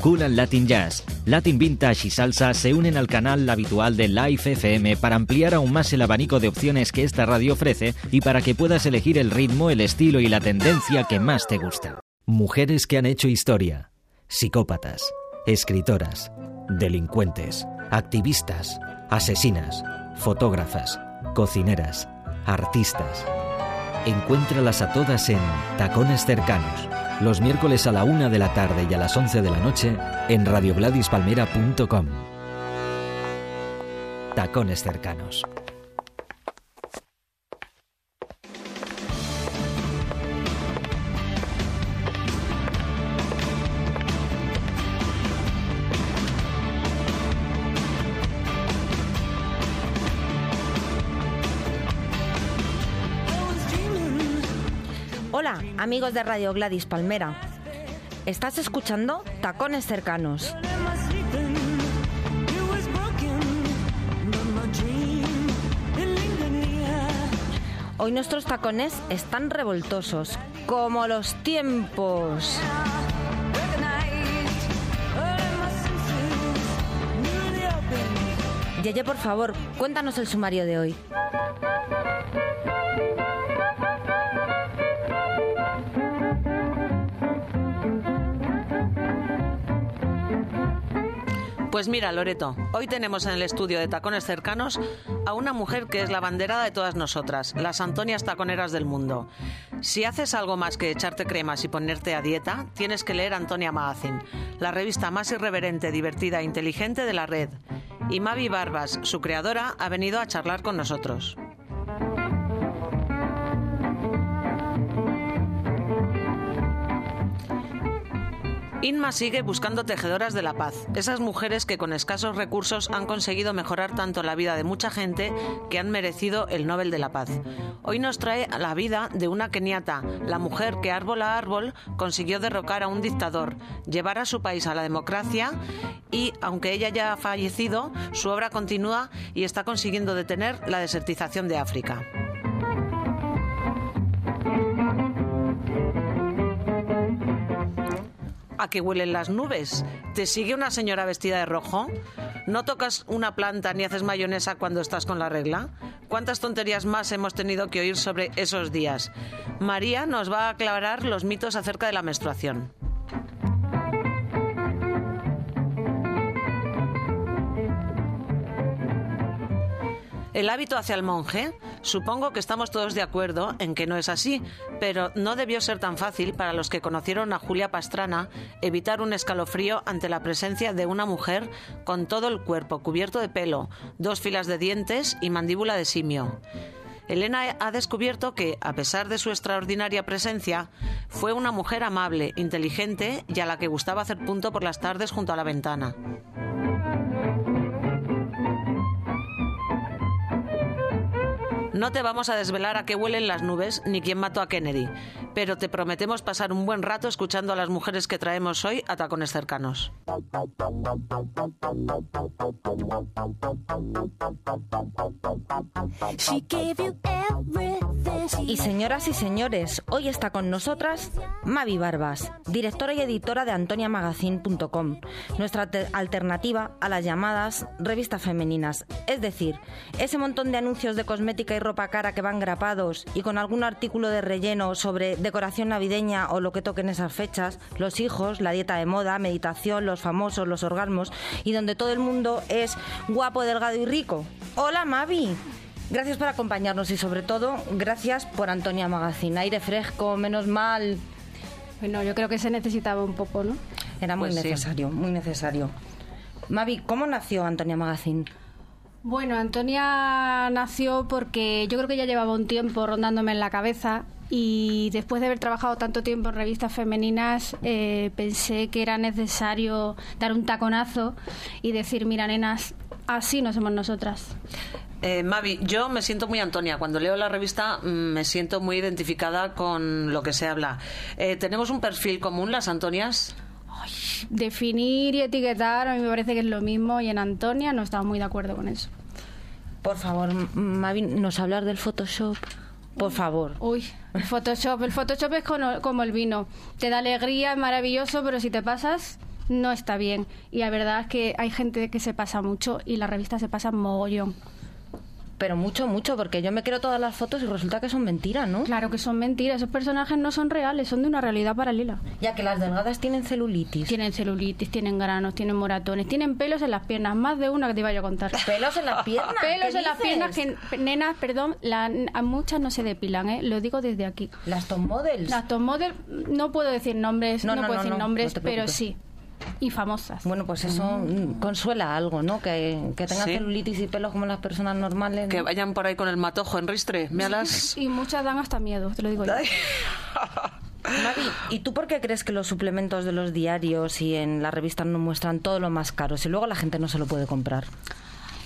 Cool Latin Jazz, Latin Vintage y Salsa se unen al canal habitual de Live FM para ampliar aún más el abanico de opciones que esta radio ofrece y para que puedas elegir el ritmo, el estilo y la tendencia que más te gusta. Mujeres que han hecho historia, psicópatas, escritoras, delincuentes, activistas, asesinas, fotógrafas, cocineras, artistas. Encuéntralas a todas en Tacones Cercanos, los miércoles a la una de la tarde y a las 11 de la noche en radiogladyspalmera.com. Tacones Cercanos. Amigos de Radio Gladys Palmera. Estás escuchando Tacones Cercanos. Hoy nuestros tacones están revoltosos, como los tiempos. Yeye, por favor, cuéntanos el sumario de hoy. Pues mira, Loreto, hoy tenemos en el estudio de Tacones Cercanos a una mujer que es la banderada de todas nosotras, las Antonias Taconeras del mundo. Si haces algo más que echarte cremas y ponerte a dieta, tienes que leer Antonia Magazine, la revista más irreverente, divertida e inteligente de la red. Y Mavi Barbas, su creadora, ha venido a charlar con nosotros. Inma sigue buscando tejedoras de la paz, esas mujeres que con escasos recursos han conseguido mejorar tanto la vida de mucha gente que han merecido el Nobel de la Paz. Hoy nos trae la vida de una keniata, la mujer que árbol a árbol consiguió derrocar a un dictador, llevar a su país a la democracia y, aunque ella ya ha fallecido, su obra continúa y está consiguiendo detener la desertización de África. ¿A qué huelen las nubes? ¿Te sigue una señora vestida de rojo? ¿No tocas una planta ni haces mayonesa cuando estás con la regla? ¿Cuántas tonterías más hemos tenido que oír sobre esos días? María nos va a aclarar los mitos acerca de la menstruación. El hábito hacia el monje, supongo que estamos todos de acuerdo en que no es así, pero no debió ser tan fácil para los que conocieron a Julia Pastrana evitar un escalofrío ante la presencia de una mujer con todo el cuerpo cubierto de pelo, dos filas de dientes y mandíbula de simio. Elena ha descubierto que, a pesar de su extraordinaria presencia, fue una mujer amable, inteligente y a la que gustaba hacer punto por las tardes junto a la ventana. No te vamos a desvelar a qué huelen las nubes ni quién mató a Kennedy, pero te prometemos pasar un buen rato escuchando a las mujeres que traemos hoy a tacones cercanos. Y señoras y señores, hoy está con nosotras Mavi Barbas, directora y editora de antoniamagazine.com, nuestra te- alternativa a las llamadas revistas femeninas. Es decir, ese montón de anuncios de cosmética y ropa cara que van grapados y con algún artículo de relleno sobre decoración navideña o lo que toquen esas fechas, los hijos, la dieta de moda, meditación, los famosos, los orgasmos y donde todo el mundo es guapo, delgado y rico. Hola Mavi. Gracias por acompañarnos y sobre todo gracias por Antonia Magazine. Aire fresco, menos mal. Bueno, yo creo que se necesitaba un poco, ¿no? Era muy Pues sí. necesario, muy necesario. Mavi, ¿cómo nació Antonia Magazine? Bueno, Antonia nació porque yo creo que ya llevaba un tiempo rondándome en la cabeza y después de haber trabajado tanto tiempo en revistas femeninas eh, pensé que era necesario dar un taconazo y decir, mira, nenas, así no somos nosotras. Eh, Mavi, yo me siento muy Antonia. Cuando leo la revista mm, me siento muy identificada con lo que se habla. Eh, ¿Tenemos un perfil común, las Antonias? Definir y etiquetar a mí me parece que es lo mismo y en Antonia no estamos muy de acuerdo con eso. Por favor, Mavi, ¿nos hablar del Photoshop? Por favor. Uy, el Photoshop. El Photoshop es como, como el vino. Te da alegría, es maravilloso, pero si te pasas, no está bien. Y la verdad es que hay gente que se pasa mucho y la revista se pasa mogollón. Pero mucho, mucho, porque yo me quiero todas las fotos y resulta que son mentiras, ¿no? Claro que son mentiras. Esos personajes no son reales, son de una realidad paralela. Ya que las delgadas tienen celulitis. Tienen celulitis, tienen granos, tienen moratones, tienen pelos en las piernas. Más de una que te iba yo a contar. Pelos en las piernas. Pelos ¿qué en las piernas que, nenas, perdón, la- a muchas no se depilan, ¿eh? Lo digo desde aquí. Las top models. Las top model, no puedo decir nombres, No, no, no, puedo no, decir no, nombres, pero sí. Y famosas. Bueno, pues eso mm, consuela algo, ¿no? Que, que tengan Sí. celulitis y pelos como las personas normales. ¿no? Que vayan por ahí con el matojo en ristre. Méalas. Y muchas dan hasta miedo, te lo digo yo. Mavi, ¿y tú por qué crees que los suplementos de los diarios y en las revistas nos muestran todo lo más caro si luego la gente no se lo puede comprar?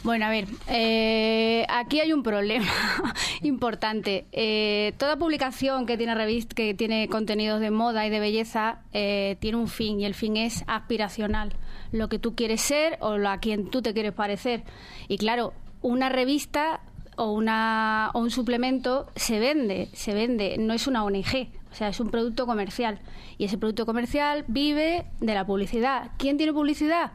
Bueno, a ver, eh, aquí hay un problema importante. Eh, toda publicación que tiene revista, que tiene contenidos de moda y de belleza eh, tiene un fin y el fin es aspiracional, lo que tú quieres ser o lo a quien tú te quieres parecer. Y claro, una revista o una o un suplemento se vende, se vende, no es una ONG, o sea, es un producto comercial y ese producto comercial vive de la publicidad. ¿Quién tiene publicidad?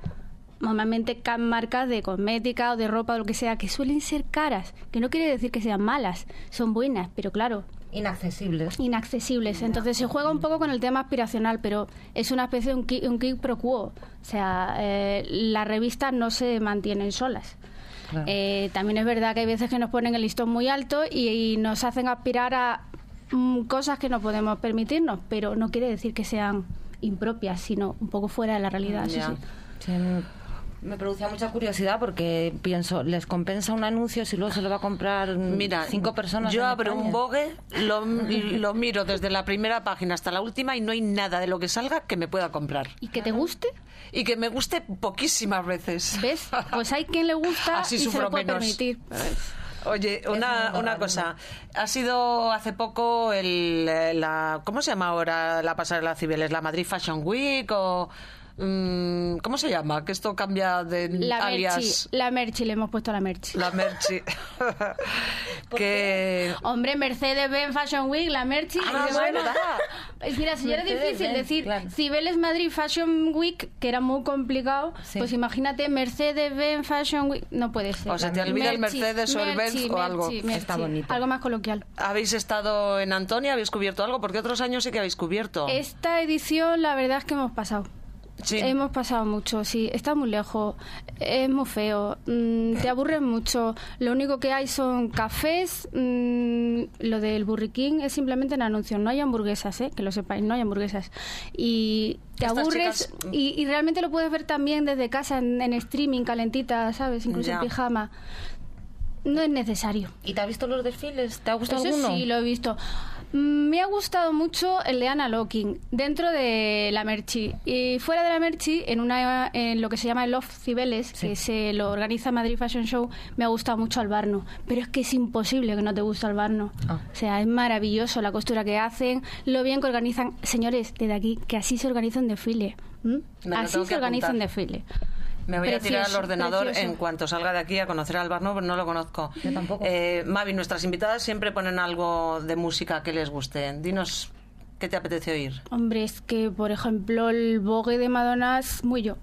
Normalmente ca- marcas de cosmética o de ropa o lo que sea, que suelen ser caras, que no quiere decir que sean malas, son buenas, pero claro, Inaccesibles. inaccesibles. Entonces se juega un poco con el tema aspiracional, pero es una especie de un quid, un quid pro quo. O sea, eh, las revistas no se mantienen solas. Claro. Eh, también es verdad que hay veces que nos ponen el listón muy alto y, y nos hacen aspirar a mm, cosas que no podemos permitirnos, pero no quiere decir que sean impropias, sino un poco fuera de la realidad. sí. Sí, me- producía mucha curiosidad porque pienso, ¿les compensa un anuncio si luego se lo va a comprar mm, Mira, cinco personas? Yo abro un bogue, lo, lo miro desde la primera página hasta la última y no hay nada de lo que salga que me pueda comprar. ¿Y que te guste? Y que me guste poquísimas veces. ¿Ves? Pues hay quien le gusta Así y se lo puede menos. permitir. Oye, una, una cosa. Ha sido hace poco el, eh, la... ¿Cómo se llama ahora la pasarela Cibeles? ¿La Madrid Fashion Week o...? Mm, ¿Cómo se llama? Que esto cambia de La alias... Merchi, la Merchi, le hemos puesto la Merchi. La Merchi. que... Hombre, Mercedes-Benz Fashion Week, la Merchi. Ah, verdad. Pues mira, si era difícil decir claro. Cibeles Madrid Fashion Week, que era muy complicado, Sí. pues imagínate Mercedes-Benz Fashion Week, no puede ser. O se te olvida el Mercedes o el Benz o algo. Está bonito. Algo más coloquial. ¿Habéis estado en Antonia? ¿Habéis cubierto algo? Porque otros años sí que habéis cubierto. Esta edición, la verdad es que hemos pasado. Sí. Hemos pasado mucho, sí. Está muy lejos, es muy feo, mm, te aburres mucho. Lo único que hay son cafés. mm, lo del burriquín es simplemente en anuncio. No hay hamburguesas, ¿eh? que lo sepáis, no hay hamburguesas. Y te Estas aburres chicas- y, y realmente lo puedes ver también desde casa en, en streaming, calentita, ¿sabes? Incluso Ya. en pijama. No es necesario. ¿Y te has visto los desfiles? ¿Te ha gustado Eso alguno? sí, lo he visto. Mm, Me ha gustado mucho el de Anna Locking dentro de la Merchi. Y fuera de la Merchi, en, una, en lo que se llama el Off Cibeles, que se lo organiza Madrid Fashion Show, me ha gustado mucho Albarno. Pero es que es imposible que no te guste Albarno. Ah. O sea, es maravilloso la costura que hacen, lo bien que organizan. Señores, desde aquí, que así se organiza un desfile. Así se organiza un desfile. Me voy a tirar al ordenador precioso. en cuanto salga de aquí a conocer al Barno, pero no lo conozco. Yo tampoco. Eh, Mavi, nuestras invitadas siempre ponen algo de música que les guste. Dinos qué te apetece oír. Hombre, es que, por ejemplo, el Vogue de Madonna es muy yo.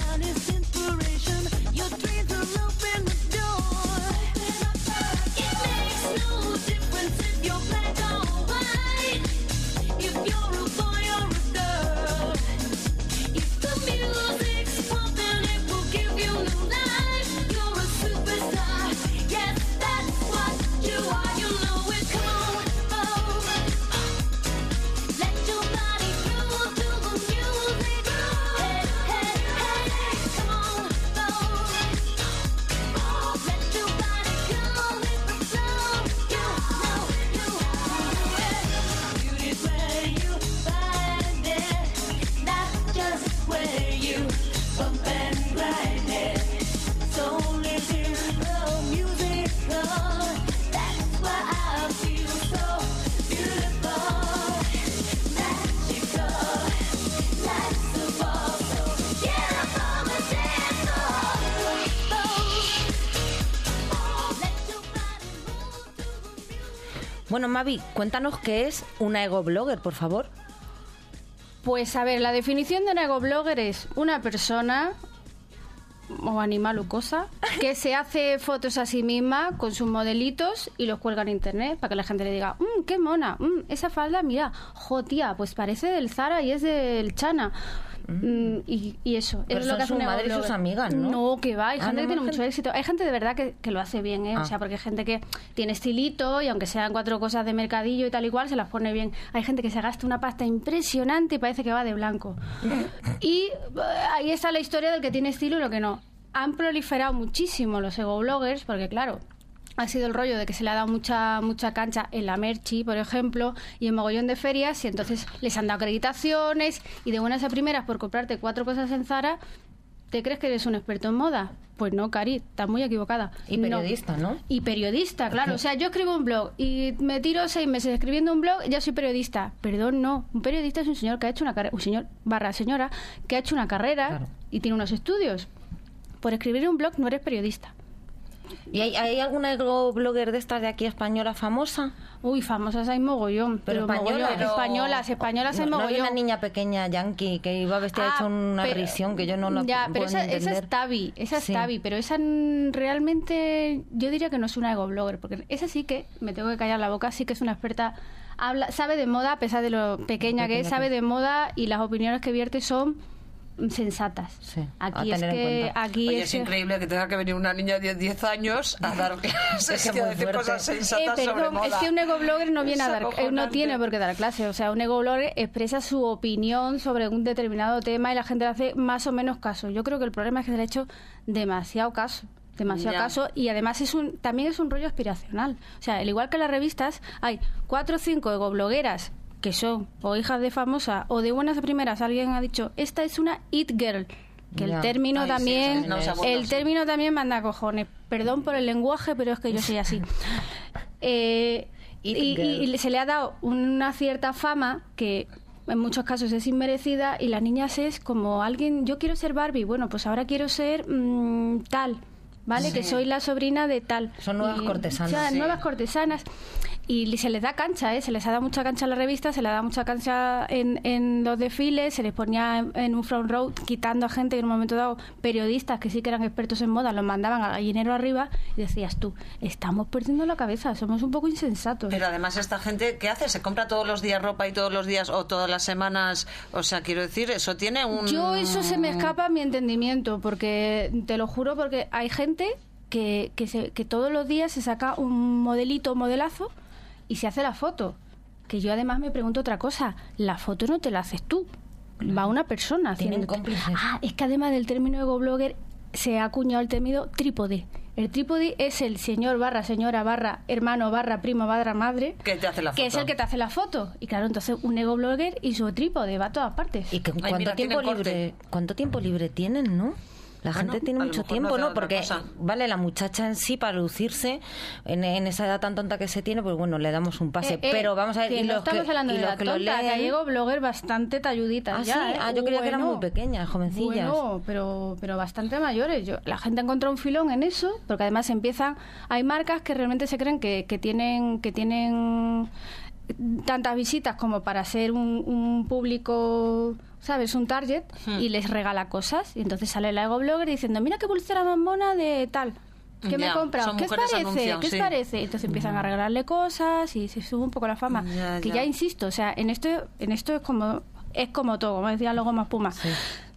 found is Mavi, cuéntanos qué es una ego blogger, por favor. Pues a ver, la definición de un egoblogger es una persona o animal o cosa que se hace fotos a sí misma con sus modelitos y los cuelga en internet para que la gente le diga, "Mm, qué mona, mm, esa falda, mira, jo tía, pues parece del Zara y es del Chana. Mm, y, y eso, Pero es lo que hace su madre y sus amigas, ¿no? No, que va, hay Ah, gente ¿no que tiene mucho éxito. Hay gente de verdad que, que lo hace bien, ¿eh? Ah. O sea, porque hay gente que tiene estilito y aunque sean cuatro cosas de mercadillo y tal y cual, se las pone bien. Hay gente que se gasta una pasta impresionante y parece que va de blanco. y eh, ahí está la historia del que tiene estilo y lo que no. Han proliferado muchísimo los ego-bloggers porque, claro, ha sido el rollo de que se le ha dado mucha mucha cancha en la Merchi, por ejemplo, y en mogollón de ferias, y entonces les han dado acreditaciones, y de buenas a primeras, por comprarte cuatro cosas en Zara, ¿te crees que eres un experto en moda? Pues no, Cari, estás muy equivocada. Y periodista, ¿no? Y periodista, claro. O sea, yo escribo un blog y me tiro seis meses escribiendo un blog, ya soy periodista. Perdón, no. Un periodista es un señor que ha hecho una carrera, un señor barra señora que ha hecho una carrera Claro. y tiene unos estudios. Por escribir un blog no eres periodista. ¿Y hay, hay alguna blogger de estas de aquí española famosa? Uy, famosas hay mogollón. Pero, mogollón. pero- españolas, españolas hay no, no mogollón. una niña pequeña yankee que iba vestida Ah, hecha una pero- risión que yo no la Ya, pero esa, esa es Tavi, esa es Sí. Tavi, pero esa realmente yo diría que no es una ego blogger, porque esa sí que, me tengo que callar la boca, sí que es una experta, habla, sabe de moda, a pesar de lo pequeña que es, sabe de moda y las opiniones que vierte son sensatas. Sí, Aquí es que cuenta. aquí Oye, es increíble que tenga que venir una niña de 10 años a dar clases Es que y a decir fuerte. cosas Eh, sensatas sobre perdón, moda. es que un ego blogger no viene a dar, eh, no tiene por qué dar clase. O sea, un ego blogger expresa su opinión sobre un determinado tema y la gente le hace más o menos caso. Yo creo que el problema es que se le ha hecho demasiado caso. Demasiado Ya. caso y además es un también es un rollo aspiracional. O sea, al igual que las revistas, hay cuatro o cinco ego blogueras que son o hijas de famosa o de buenas a primeras alguien ha dicho esta es una it girl que el término Ay, también sí, el término también manda cojones perdón por el lenguaje pero es que yo soy así Eh, y, se le ha dado una cierta fama que en muchos casos es inmerecida y las niñas es como alguien, yo quiero ser Barbie, bueno, pues ahora quiero ser mm, tal, ¿vale? Que soy la sobrina de tal. Son nuevas Y- cortesanas. o sea, Sí. nuevas cortesanas. Y se les da cancha, ¿eh? Se les ha dado mucha cancha en la revista, se les da mucha cancha en, en los desfiles, se les ponía en, en un front row quitando a gente que en un momento dado, periodistas que sí que eran expertos en moda, los mandaban al gallinero arriba y decías tú, estamos perdiendo la cabeza, somos un poco insensatos. Pero además esta gente, ¿qué hace? ¿Se compra todos los días ropa y todos los días o todas las semanas? O sea, quiero decir, eso tiene un... Yo eso se me escapa a mi entendimiento, porque te lo juro, porque hay gente que, que, se- que todos los días se saca un modelito o modelazo y se hace la foto. Que yo además me pregunto otra cosa, la foto no te la haces tú, va una persona Tienen haciendo. cómplices. Ah, es que además del término ego blogger se ha acuñado el término trípode. El trípode es el señor barra señora barra hermano barra primo barra madre Que te hace la que es foto. el que te hace la foto. Y claro, entonces un ego blogger y su trípode va a todas partes. ¿Y que, Ay, cuánto, mira, tiempo corte. libre, cuánto tiempo libre tienen, no? La Bueno, gente tiene mucho tiempo, no ¿no? Porque, vale, la muchacha en sí, para lucirse, en, en esa edad tan tonta que se tiene, pues bueno, le damos un pase. Eh, eh, Pero vamos a ver, que y no los estamos que, hablando y de los la que tonta, que leen- hay ego blogger bastante talluditas Ah, ya, sí, ¿eh? ah, yo creía que eran muy pequeñas, jovencillas. Bueno, pero, pero bastante mayores. Yo, la gente ha encontrado un filón en eso, porque además empiezan... Hay marcas que realmente se creen que, que tienen que tienen tantas visitas como para ser un, un público, ¿sabes? Un target, y les regala cosas. Y entonces sale el ego blogger diciendo, mira qué pulsera más mona de tal. ¿Qué me he comprado? ¿Qué os parece? ¿Qué os parece? Entonces empiezan a regalarle cosas y se sube un poco la fama. Que ya. ya insisto, o sea, en esto, en esto es como es como todo, como decía luego más Puma.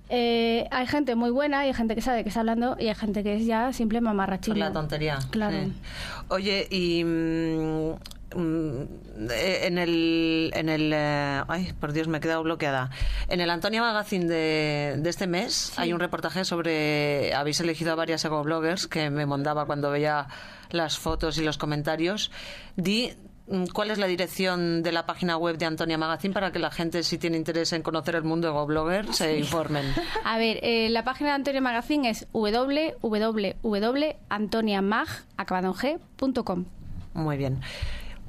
Eh, hay gente muy buena, hay gente que sabe de qué está hablando y hay gente que es ya simple Por mamarrachillo. la tontería. Claro. sí. Oye, y mm, en el, en el eh, ay, por Dios, me he quedado bloqueada. En el Antonia Magazine de, de este mes hay un reportaje sobre habéis elegido a varias ego bloggers que me mondaba cuando veía las fotos y los comentarios. Di mm, ¿Cuál es la dirección de la página web de Antonia Magazine para que la gente, si tiene interés en conocer el mundo blogger, se informen? A ver, eh, la página de Antonio Magazine es www.antoniamag.com. Muy bien.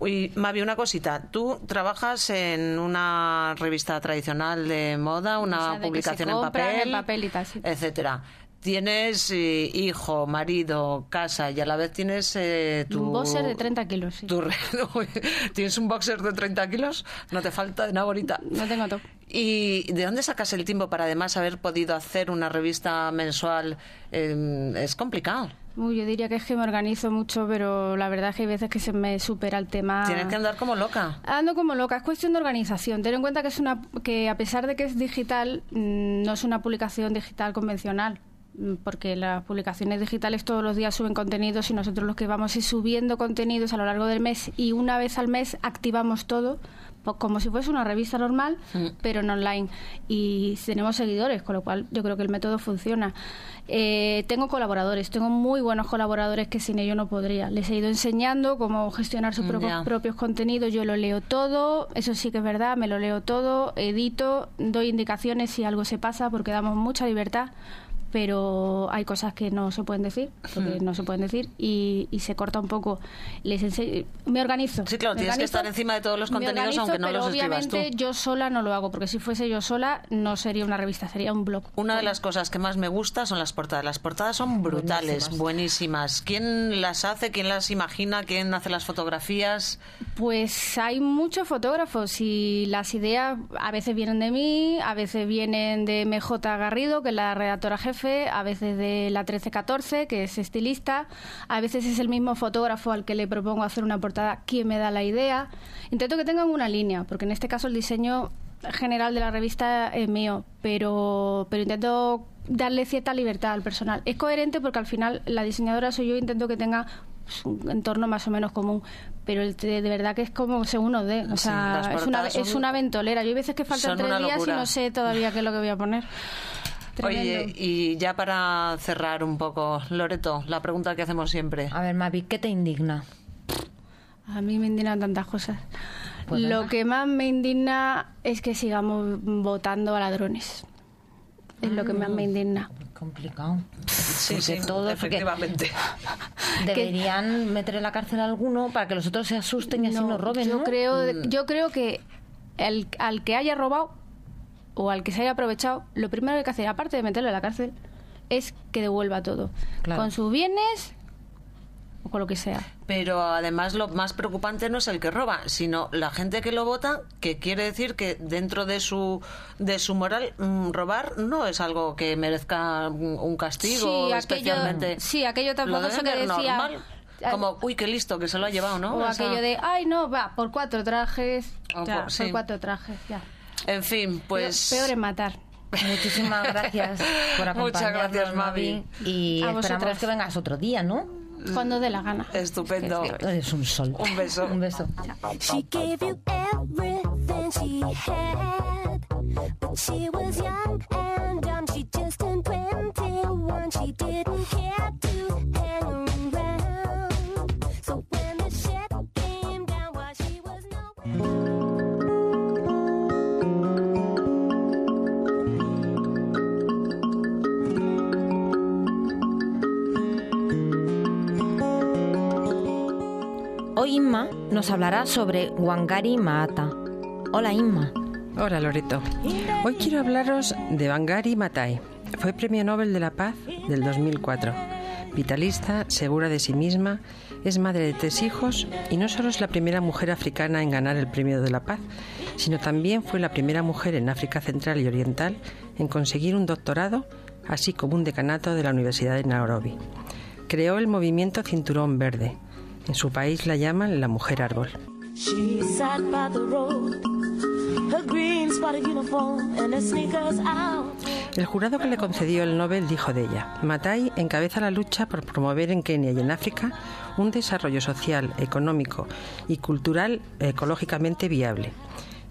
Uy, Mavi, una cosita. Tú trabajas en una revista tradicional de moda, una O sea, de que publicación se en papel, en papel y tal, sí. etcétera. tienes eh, hijo, marido, casa y a la vez tienes eh, tu... Un boxer de 30 kilos, sí. tu ¿Tienes un boxer de 30 kilos? No te falta de nada bonita. No tengo todo. ¿Y de dónde sacas el tiempo para además haber podido hacer una revista mensual? Eh, es complicado. Uy, yo diría que es que me organizo mucho, pero la verdad es que hay veces que se me supera el tema. Tienes que andar como loca. Ando como loca, es cuestión de organización. Ten en cuenta que es una que a pesar de que es digital, mm, no es una publicación digital convencional, mm, porque las publicaciones digitales todos los días suben contenidos y nosotros lo que vamos es subiendo contenidos a lo largo del mes y una vez al mes activamos todo como si fuese una revista normal, pero en online. Y tenemos seguidores, con lo cual yo creo que el método funciona. Eh, tengo colaboradores, tengo muy buenos colaboradores que sin ello no podría. Les he ido enseñando cómo gestionar sus Mm, propios contenidos, yo lo leo todo, eso sí que es verdad, me lo leo todo, edito, doy indicaciones si algo se pasa porque damos mucha libertad, pero hay cosas que no se pueden decir, porque no se pueden decir y, y se corta un poco. Les ense- me organizo. Sí, claro, tienes que organizo, estar encima de todos los contenidos, organizo, aunque no pero los escribas obviamente tú. yo sola no lo hago, porque si fuese yo sola no sería una revista, sería un blog. Una de las cosas que más me gusta son las portadas. Las portadas son brutales, buenísimas. ¿Quién las hace? ¿Quién las imagina? ¿Quién hace las fotografías? Pues hay muchos fotógrafos y las ideas a veces vienen de mí, a veces vienen de MJ Garrido, que es la redactora jefe, a veces de la 1314, que es estilista, a veces es el mismo fotógrafo al que le propongo hacer una portada quien me da la idea. Intento que tengan una línea, porque en este caso el diseño general de la revista es mío, pero, pero intento darle cierta libertad al personal. Es coherente porque al final la diseñadora soy yo, intento que tenga pues, un entorno más o menos común, pero el- de, de verdad que es como según nos dé. O Sí, sea, las es, una, portadas es son- una ventolera. Yo hay veces que faltan son tres días y locura. no sé todavía qué es lo que voy a poner. Oye, y ya para cerrar un poco, Loreto, la pregunta que hacemos siempre. A ver, Mavi, ¿qué te indigna? A mí me indignan tantas cosas. Pues Lo que más me indigna es que sigamos votando a ladrones. Es lo que más me indigna. Complicado. Sí, Porque sí, todo- porque- efectivamente. Deberían meter en la cárcel a alguno para que los otros se asusten y así no, roben, yo ¿no? creo Mm. yo creo que el, al que haya robado o al que se haya aprovechado lo primero que hay que hacer aparte de meterlo en la cárcel es que devuelva todo Claro. con sus bienes o con lo que sea Pero además lo más preocupante no es el que roba, sino la gente que lo vota, que quiere decir que dentro de su de su moral mm, robar no es algo que merezca un castigo Sí, aquello- especialmente. sí, aquello famoso deben que decía- normal. Como, uy, qué listo, que se lo ha llevado, ¿no? o aquello de ay no va por cuatro trajes O ya, por- sí. por cuatro trajes ya En fin, pues... peor es matar Muchísimas gracias por Muchas acompañarnos, gracias, Mavi. Y A esperamos vosotras. que vengas otro día, ¿no? cuando dé la gana Estupendo. Eres un sol. Un beso. Un beso. She gave you everything she had. But she was young and dumb. She just turned 21. She didn't care to hang around. So when the shit came down while she was no. Inma nos hablará sobre Wangari Maatta. Hola Inma. Hola Loreto. Hoy quiero hablaros de Bangari Matai. Fue Premio Nobel de la Paz del 2004. Vitalista, segura de sí misma, es madre de tres hijos y no solo es la primera mujer africana en ganar el Premio de la Paz, sino también fue la primera mujer en África Central y Oriental en conseguir un doctorado, así como un decanato de la Universidad de Nairobi. Creó el movimiento Cinturón Verde. En su país la llaman la mujer árbol. El jurado que le concedió el Nobel dijo de ella, Matai encabeza la lucha por promover en Kenia y en África un desarrollo social, económico y cultural ecológicamente viable.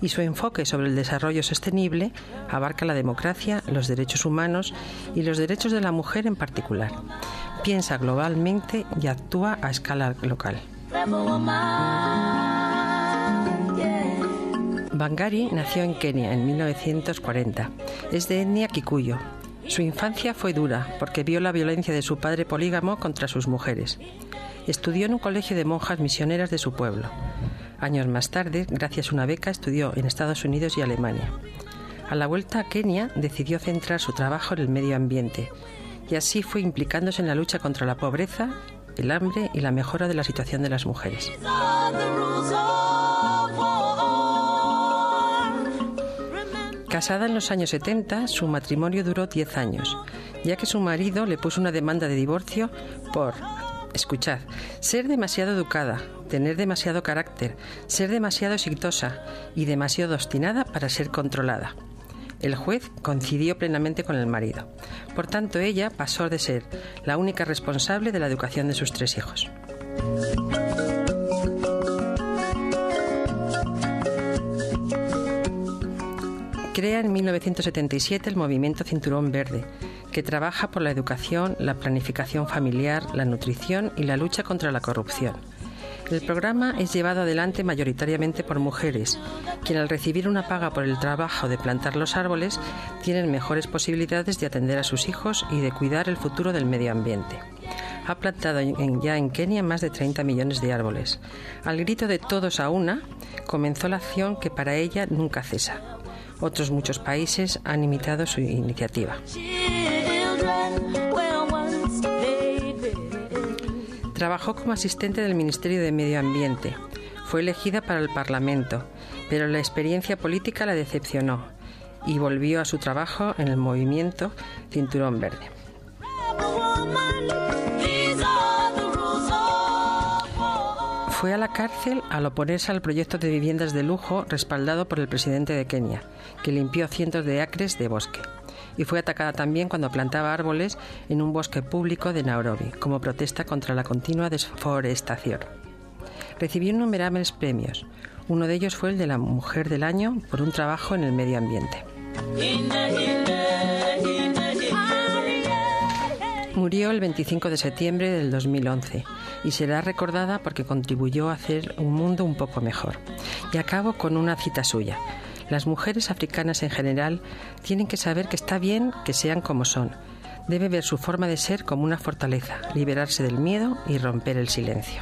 Y su enfoque sobre el desarrollo sostenible abarca la democracia, los derechos humanos y los derechos de la mujer en particular. Piensa globalmente y actúa a escala local. Bangari nació en Kenia en 1940. Es de etnia kikuyo. Su infancia fue dura porque vio la violencia de su padre polígamo contra sus mujeres. Estudió en un colegio de monjas misioneras de su pueblo. Años más tarde, gracias a una beca, estudió en Estados Unidos y Alemania. A la vuelta a Kenia decidió centrar su trabajo en el medio ambiente y así fue implicándose en la lucha contra la pobreza, el hambre y la mejora de la situación de las mujeres. Casada en los años 70, su matrimonio duró 10 años, ya que su marido le puso una demanda de divorcio por, escuchad, ser demasiado educada, tener demasiado carácter, ser demasiado exitosa y demasiado obstinada para ser controlada. El juez coincidió plenamente con el marido. Por tanto, ella pasó de ser la única responsable de la educación de sus tres hijos. Crea en 1977 el movimiento Cinturón Verde, que trabaja por la educación, la planificación familiar, la nutrición y la lucha contra la corrupción. El programa es llevado adelante mayoritariamente por mujeres, quien al recibir una paga por el trabajo de plantar los árboles tienen mejores posibilidades de atender a sus hijos y de cuidar el futuro del medio ambiente. Ha plantado ya en Kenia más de 30 millones de árboles. Al grito de todos a una, comenzó la acción que para ella nunca cesa. Otros muchos países han imitado su iniciativa. Trabajó como asistente del Ministerio de Medio Ambiente. Fue elegida para el Parlamento, pero la experiencia política la decepcionó y volvió a su trabajo en el movimiento Cinturón Verde. Fue a la cárcel al oponerse al proyecto de viviendas de lujo respaldado por el presidente de Kenia, que limpió cientos de acres de bosque. Y fue atacada también cuando plantaba árboles en un bosque público de Nairobi, como protesta contra la continua desforestación. Recibió innumerables premios. Uno de ellos fue el de la Mujer del Año por un trabajo en el medio ambiente. Murió el 25 de septiembre del 2011 y será recordada porque contribuyó a hacer un mundo un poco mejor. Y acabo con una cita suya. Las mujeres africanas en general tienen que saber que está bien que sean como son. Debe ver su forma de ser como una fortaleza, liberarse del miedo y romper el silencio.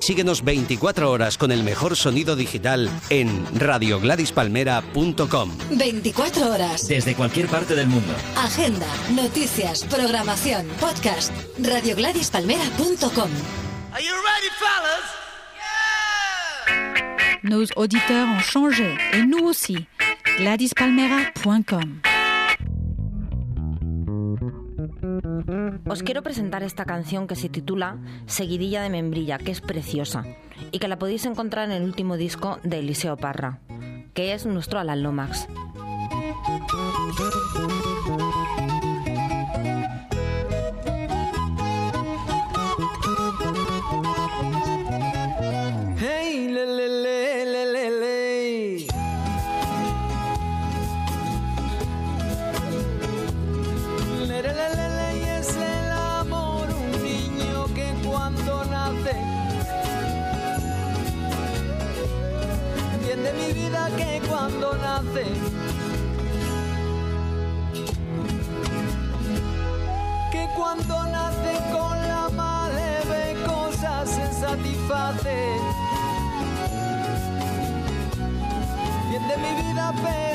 Síguenos 24 horas con el mejor sonido digital en radiogladispalmera.com. 24 horas. Desde cualquier parte del mundo. Agenda, noticias, programación, podcast. radiogladispalmera.com Nos auditeurs ont changé et nous aussi. GladysPalmera.com Os quiero presentar esta canción que se titula Seguidilla de Membrilla, que es preciosa y que la podéis encontrar en el último disco de Eliseo Parra, que es nuestro Alan Lomax. Cuando nace. Que cuando nace con la madre ve cosas se satisface Bien de mi vida pero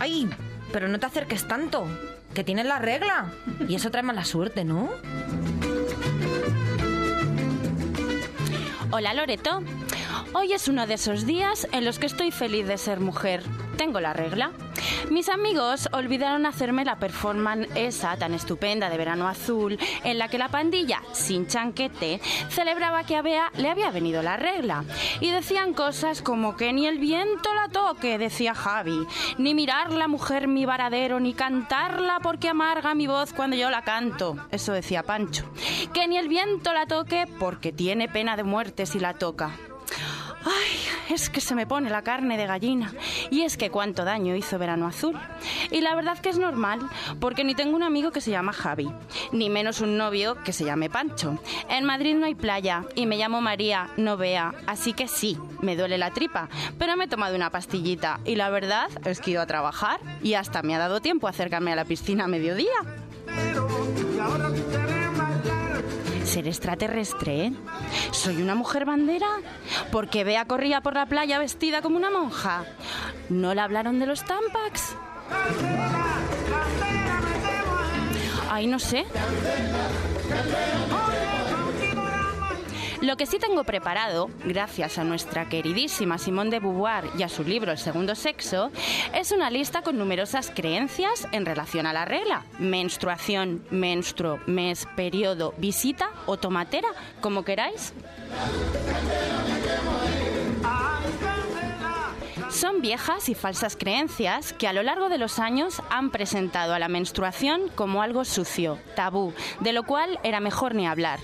Ay, pero no te acerques tanto, que tienes la regla. Y eso trae mala suerte, ¿no? Hola Loreto. Hoy es uno de esos días en los que estoy feliz de ser mujer. Tengo la regla. Mis amigos olvidaron hacerme la performance esa tan estupenda de verano azul, en la que la pandilla, sin chanquete, celebraba que a Bea le había venido la regla. Y decían cosas como que ni el viento la toque, decía Javi, ni mirar la mujer mi varadero, ni cantarla porque amarga mi voz cuando yo la canto. Eso decía Pancho. Que ni el viento la toque porque tiene pena de muerte si la toca. Ay, es que se me pone la carne de gallina. Y es que cuánto daño hizo Verano Azul. Y la verdad que es normal, porque ni tengo un amigo que se llama Javi, ni menos un novio que se llame Pancho. En Madrid no hay playa y me llamo María, no Bea. Así que sí, me duele la tripa, pero me he tomado una pastillita. Y la verdad es que ido a trabajar y hasta me ha dado tiempo a acercarme a la piscina a mediodía. Ser extraterrestre, ¿eh? ¿Soy una mujer bandera? Porque Bea corría por la playa vestida como una monja. ¿No le hablaron de los Tampax? Ay, no sé. Lo que sí tengo preparado, gracias a nuestra queridísima Simone de Beauvoir y a su libro El segundo sexo, es una lista con numerosas creencias en relación a la regla. Menstruación, menstruo, mes, periodo, visita o tomatera, como queráis. Son viejas y falsas creencias que a lo largo de los años han presentado a la menstruación como algo sucio, tabú, de lo cual era mejor ni hablar.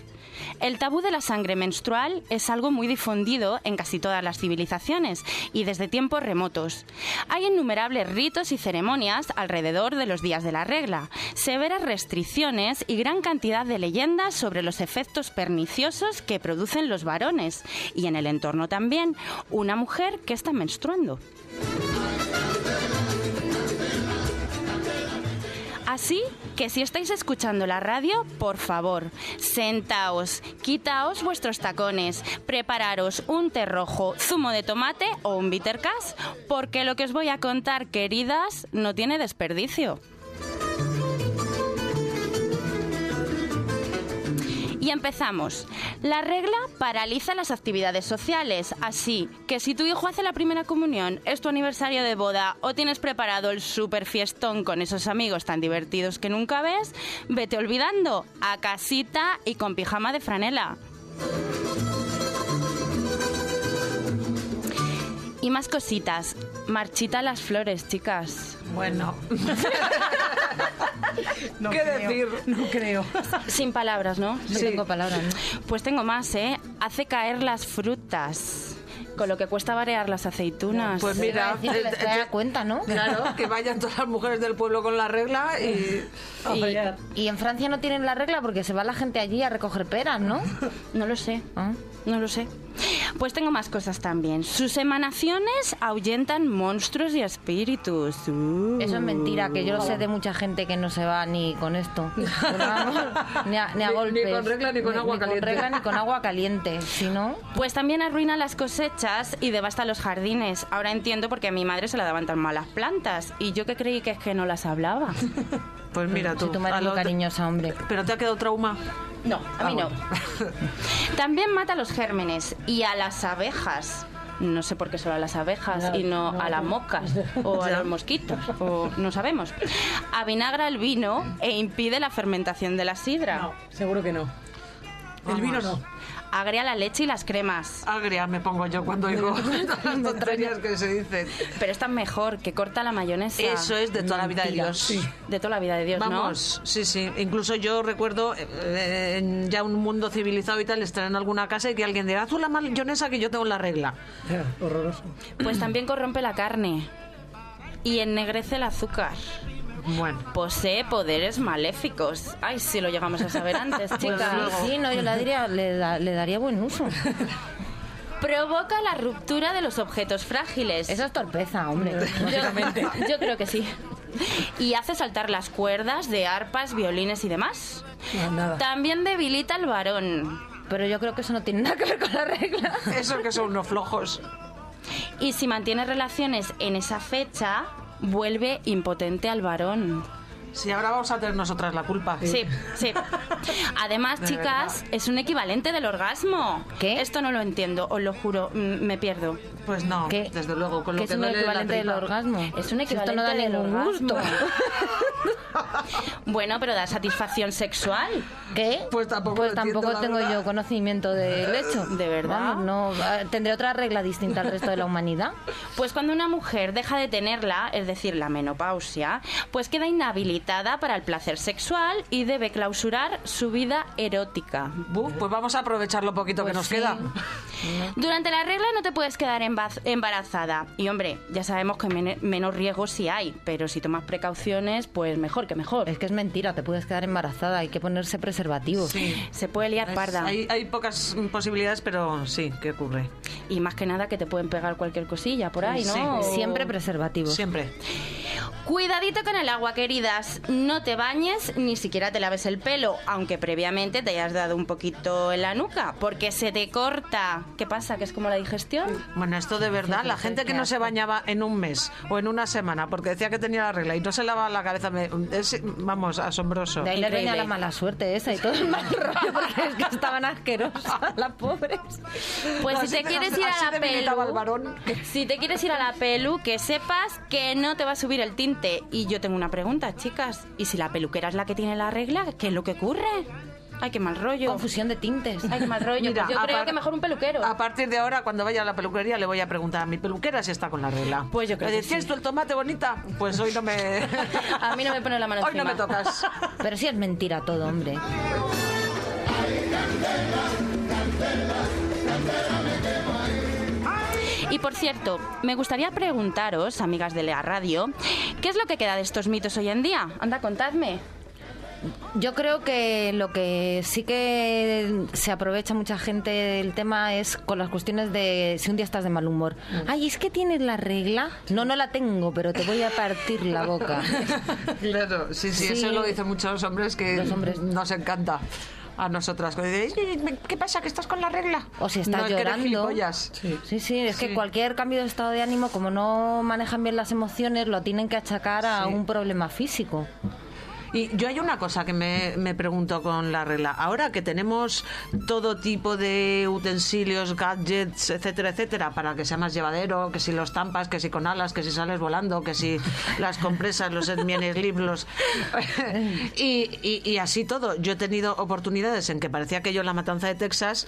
El tabú de la sangre menstrual es algo muy difundido en casi todas las civilizaciones y desde tiempos remotos. Hay innumerables ritos y ceremonias alrededor de los días de la regla, severas restricciones y gran cantidad de leyendas sobre los efectos perniciosos que producen los varones y en el entorno también una mujer que está menstruando. Así que si estáis escuchando la radio, por favor, sentaos, quitaos vuestros tacones, prepararos un té rojo, zumo de tomate o un bitter cash, porque lo que os voy a contar, queridas, no tiene desperdicio. Y empezamos. La regla paraliza las actividades sociales, así que si tu hijo hace la primera comunión, es tu aniversario de boda o tienes preparado el super fiestón con esos amigos tan divertidos que nunca ves, vete olvidando a casita y con pijama de franela. Y más cositas. Marchita las flores, chicas. Bueno. No ¿Qué decir? No creo. Sin palabras, ¿no? No tengo palabras, ¿no? Pues tengo más, ¿eh? Hace caer las frutas. Con lo que cuesta variar las aceitunas. Pues mira, decir, les trae a cuenta, ¿no? Claro, que vayan todas las mujeres del pueblo con la regla y... Y, y en Francia no tienen la regla porque se va la gente allí a recoger peras, ¿no? No lo sé. No lo sé. Pues tengo más cosas también. Sus emanaciones ahuyentan monstruos y espíritus. Uh. Eso es mentira, que yo lo sé de mucha gente que no se va ni con esto. Ni, a, ni a Ni- ni golpes. con regla ni con agua caliente. Ni con regla ni con agua caliente. Si no, Pues también arruina las cosechas y devasta los jardines. Ahora entiendo por qué a mi madre se le daban tan malas plantas. Y yo que creí que es que no las hablaba. Pues mira tú. si tu madre es muy cariñosa, hombre. ¿Pero te ha quedado trauma? No, a mí Ah, no. También mata a los gérmenes y a las abejas. No sé por qué solo a las abejas y no, a las moscas o a los mosquitos, o no sabemos. Avinagra el vino e impide la fermentación de la sidra. Seguro que no. El vino no. Agria la leche y las cremas. Agria me pongo yo cuando oigo todas las tonterías que se dicen. Pero esta es mejor, que corta la mayonesa. Eso es de toda la vida de. Dios. De toda la vida de Dios, ¿no? Vamos, sí, sí. Incluso yo recuerdo eh, en ya un mundo civilizado y tal, estar en alguna casa y que alguien diga, haz la mayonesa que yo tengo la regla. horroroso. Pues también corrompe la carne y ennegrece el azúcar. Bueno. Posee poderes maléficos. Ay, si lo llegamos a saber antes, chicas. sí, no, yo le daría, le, da- le daría buen uso. Provoca la ruptura de los objetos frágiles. Eso es torpeza, hombre. Yo, yo creo que sí. Y hace saltar las cuerdas de arpas, violines y demás. También debilita al varón. Pero yo creo que eso no tiene nada que ver con la regla. Eso que son unos flojos. Y si mantiene relaciones en esa fecha, vuelve impotente al varón. Sí, ahora vamos a tener nosotras la culpa. Sí, sí. Además, De chicas, es un equivalente del orgasmo. ¿Qué? Esto no lo entiendo, os lo juro, me pierdo. Pues no, desde luego, con lo ¿Qué que es un equivalente del orgasmo? Es un Si esto equivalente no da del ningún gusto. Bueno, pero da satisfacción sexual. ¿Qué? Pues tampoco, Pues tampoco tengo verdad. yo conocimiento del hecho. ¿De verdad? No, ah, tendré otra regla distinta al resto de la humanidad. Pues cuando una mujer deja de tenerla, es decir, la menopausia, pues queda inhabilitada para el placer sexual y debe clausurar su vida erótica. Buf, pues vamos a aprovechar lo poquito que Pues nos sí. queda. Durante la regla no te puedes quedar embaz- embarazada. Y hombre, ya sabemos que men- menos riesgo sí hay, pero si tomas precauciones, pues mejor que mejor. Es que es mentira, te puedes quedar embarazada, hay que ponerse preservativos. Se puede liar Es- parda. Hay, hay pocas posibilidades, pero sí, ¿qué ocurre? Y más que nada que te pueden pegar cualquier cosilla por ahí, ¿no? Sí. O- Siempre preservativos. Siempre. Cuidadito con el agua, queridas. No te bañes, ni siquiera te laves el pelo, aunque previamente te hayas dado un poquito en la nuca, porque se te corta. ¿Qué pasa? ¿Que es como la digestión? Bueno, esto de verdad, la gente que no se bañaba en un mes o en una semana porque decía que tenía la regla y no se lavaba la cabeza, me- es, vamos, asombroso. De ahí le venía la mala suerte esa y todo el mal rollo porque es que estaban asquerosas las pobres. Pues si te de- quieres ir a la pelu, si te quieres ir a la pelu, que sepas que no te va a subir el tinte. Y yo tengo una pregunta, chicas. ¿Y si la peluquera es la que tiene la regla? ¿Qué es lo que ocurre? Ay, qué mal rollo. Confusión de tintes. Ay, qué mal rollo. Mira, Pues yo creo que mejor un peluquero. A partir de ahora, cuando vaya a la peluquería, le voy a preguntar a mi peluquera si está con la regla. Pues yo creo Le que decía, sí. ¿esto el tomate bonita? Pues hoy no me... A mí no me pone la mano Hoy no me tocas. Pero sí es mentira todo, hombre. Y por cierto, me gustaría preguntaros, amigas de la radio, ¿qué es lo que queda de estos mitos hoy en día? Anda, contadme. Yo creo que lo que sí que se aprovecha mucha gente del tema es con las cuestiones de si un día estás de mal humor. Ay, es que tienes la regla. No, no la tengo, pero te voy a partir la boca. Claro, sí, sí, Sí. eso lo dicen muchos hombres que Los hombres. nos encanta. A nosotras. ¿Qué pasa? ¿Que estás con la regla? O si estás no, es que eres llorando. gilipollas. Sí, sí, es Sí. que cualquier cambio de estado de ánimo, como no manejan bien las emociones, lo tienen que achacar a Sí. un problema físico. Y yo hay una cosa que me, me pregunto con la regla. Ahora que tenemos todo tipo de utensilios, gadgets, etcétera, etcétera, para que sea más llevadero, que si los tampas, que si con alas, que si sales volando, que si las compresas, los Hermiones libros y, y- y así todo. Yo he tenido oportunidades en que parecía que yo en la matanza de Texas.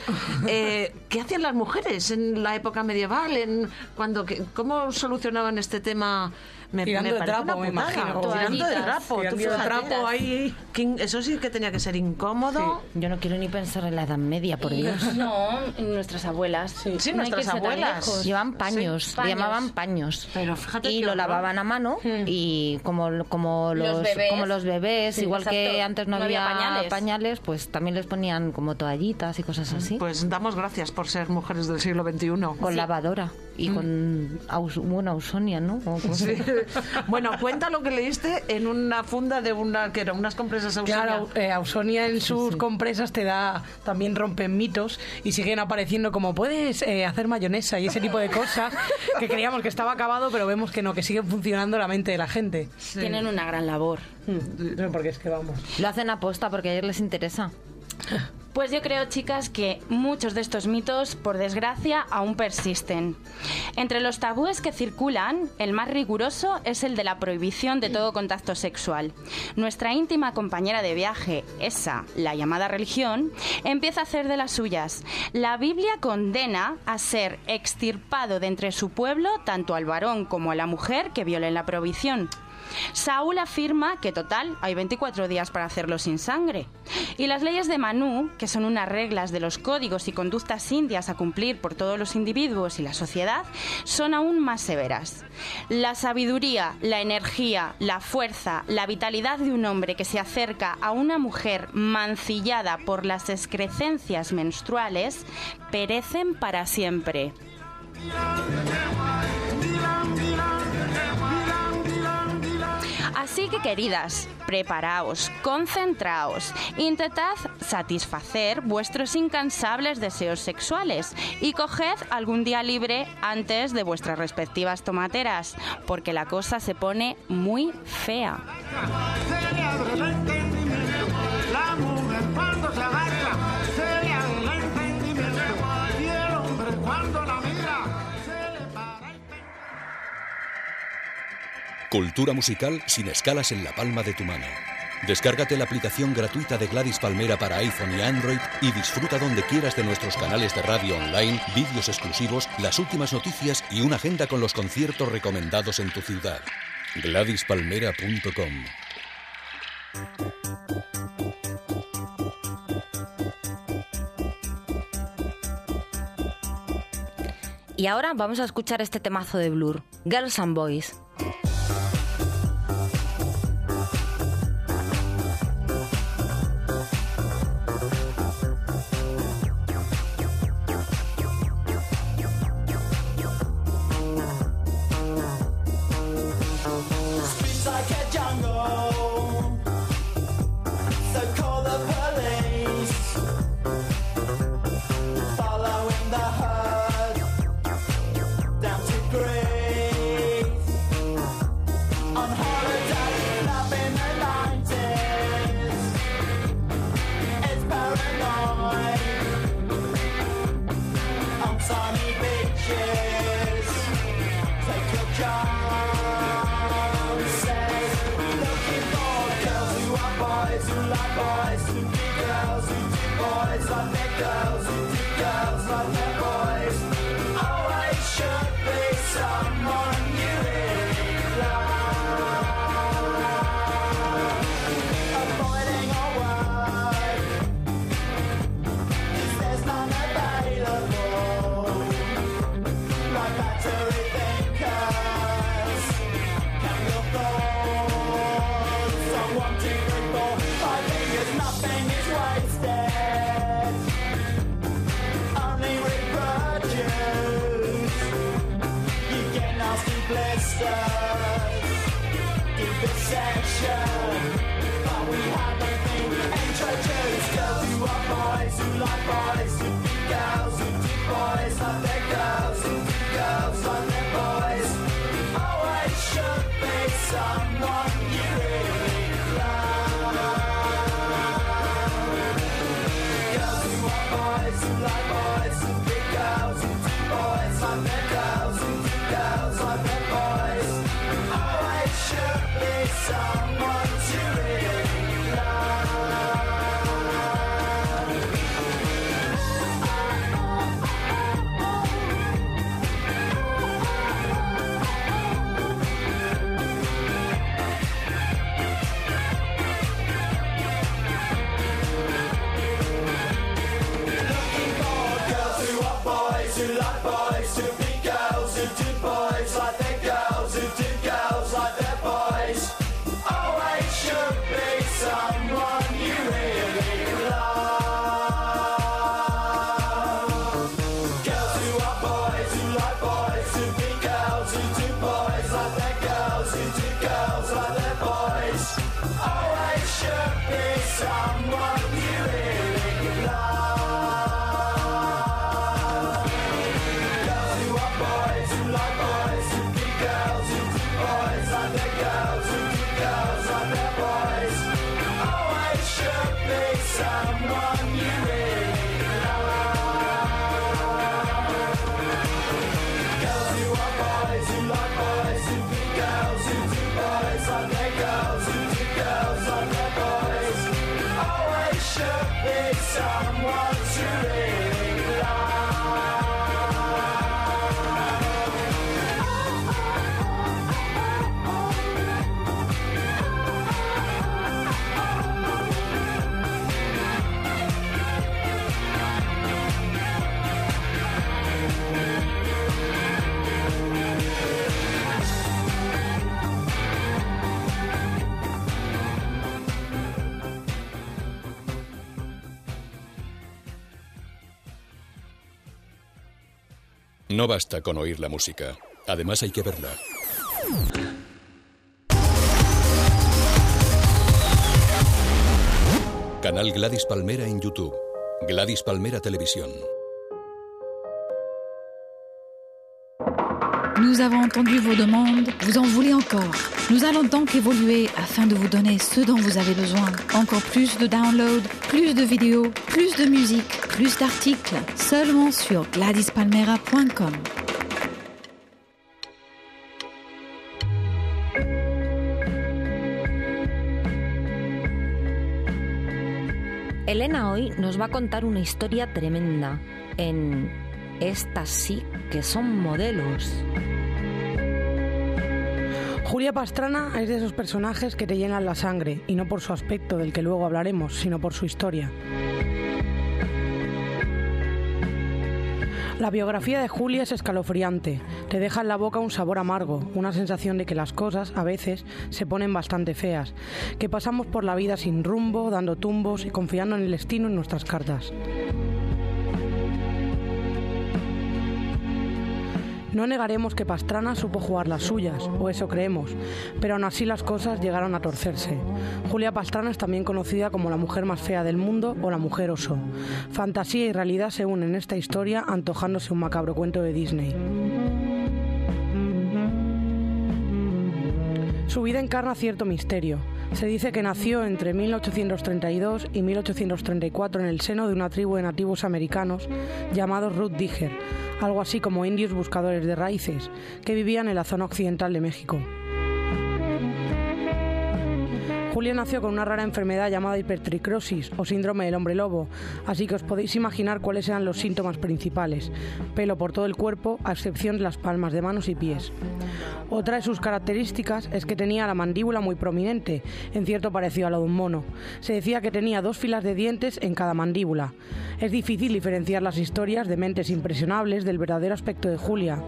eh, ¿Qué hacían las mujeres en la época medieval? En cuando ¿Cómo solucionaban este tema? Me, Tirando me de parece trapo, una me imagino. Tirando de trapo. tú Tirando de trapo ahí. Que Eso sí que tenía que ser incómodo. Yo no quiero ni pensar en la Edad Media, por Dios. No, nuestras abuelas. Sí, No hay que nuestras abuelas. Llevan paños, Sí, le paños. llamaban paños. Pero fíjate y lo horror. lavaban a mano y como, como, Los los, bebés. como los bebés, Sí, igual que exacto. antes no, No había había, pañales. pues también les ponían como toallitas y cosas así. Pues damos gracias por ser mujeres del siglo XXI. con lavadora y con aus, buena Ausonia, ¿no? O Sí. se- Bueno, cuenta lo que leíste en una funda de una que era unas compresas Ausonia. Claro, eh, Ausonia en sus compresas te da, también rompen mitos y siguen apareciendo como puedes eh, hacer mayonesa y ese tipo de cosas que creíamos que estaba acabado, pero vemos que no, que siguen funcionando la mente de la gente. Tienen una gran labor. No, porque es que vamos. Lo hacen aposta porque a ellos les interesa. Pues yo creo, chicas, que muchos de estos mitos, por desgracia, aún persisten. Entre los tabúes que circulan, el más riguroso es el de la prohibición de todo contacto sexual. Nuestra íntima compañera de viaje, esa, la llamada religión, empieza a hacer de las suyas. La Biblia condena a ser extirpado de entre su pueblo tanto al varón como a la mujer que violen la prohibición. Saúl afirma que total hay 24 días para hacerlo sin sangre. Y las leyes de Manú, que son unas reglas de los códigos y conductas indias a cumplir por todos los individuos y la sociedad, son aún más severas. La sabiduría, la energía, la fuerza, la vitalidad de un hombre que se acerca a una mujer mancillada por las excrecencias menstruales perecen para siempre. Así que queridas, preparaos, concentraos, intentad satisfacer vuestros incansables deseos sexuales y coged algún día libre antes de vuestras respectivas tomateras, porque la cosa se pone muy fea. Cultura musical sin escalas en la palma de tu mano. Descárgate la aplicación gratuita de Gladys Palmera para iPhone y Android y disfruta donde quieras de nuestros canales de radio online, vídeos exclusivos, las últimas noticias y una agenda con los conciertos recomendados en tu ciudad. GladysPalmera.com Y ahora vamos a escuchar este temazo de Blur, Girls and Boys. No basta con oír la música. Además hay que verla. Canal Gladys Palmera en YouTube. Gladys Palmera Televisión. Nous avons entendu vos demandes, vous en voulez encore. Nous allons donc évoluer afin de vous donner ce dont vous avez besoin. Encore plus de downloads, plus de vidéos, plus de musique, plus d'articles, seulement sur gladyspalmera.com. Elena hoy nos va a contar una historia tremenda en Estas sí que son modelos. Julia Pastrana es de esos personajes que te llenan la sangre, y no por su aspecto del que luego hablaremos, sino por su historia. La biografía de Julia es escalofriante, te deja en la boca un sabor amargo, una sensación de que las cosas a veces se ponen bastante feas, que pasamos por la vida sin rumbo, dando tumbos y confiando en el destino en nuestras cartas. No negaremos que Pastrana supo jugar las suyas, o eso creemos, pero aún así las cosas llegaron a torcerse. Julia Pastrana es también conocida como la mujer más fea del mundo o la mujer oso. Fantasía y realidad se unen en esta historia antojándose un macabro cuento de Disney. Su vida encarna cierto misterio. Se dice que nació entre 1832 y 1834 en el seno de una tribu de nativos americanos llamados Ruth Digger, algo así como indios buscadores de raíces, que vivían en la zona occidental de México. Julia nació con una rara enfermedad llamada hipertricrosis o síndrome del hombre lobo, así que os podéis imaginar cuáles eran los síntomas principales. Pelo por todo el cuerpo, a excepción de las palmas de manos y pies. Otra de sus características es que tenía la mandíbula muy prominente, en cierto parecido a la de un mono. Se decía que tenía dos filas de dientes en cada mandíbula. Es difícil diferenciar las historias de mentes impresionables del verdadero aspecto de Julia.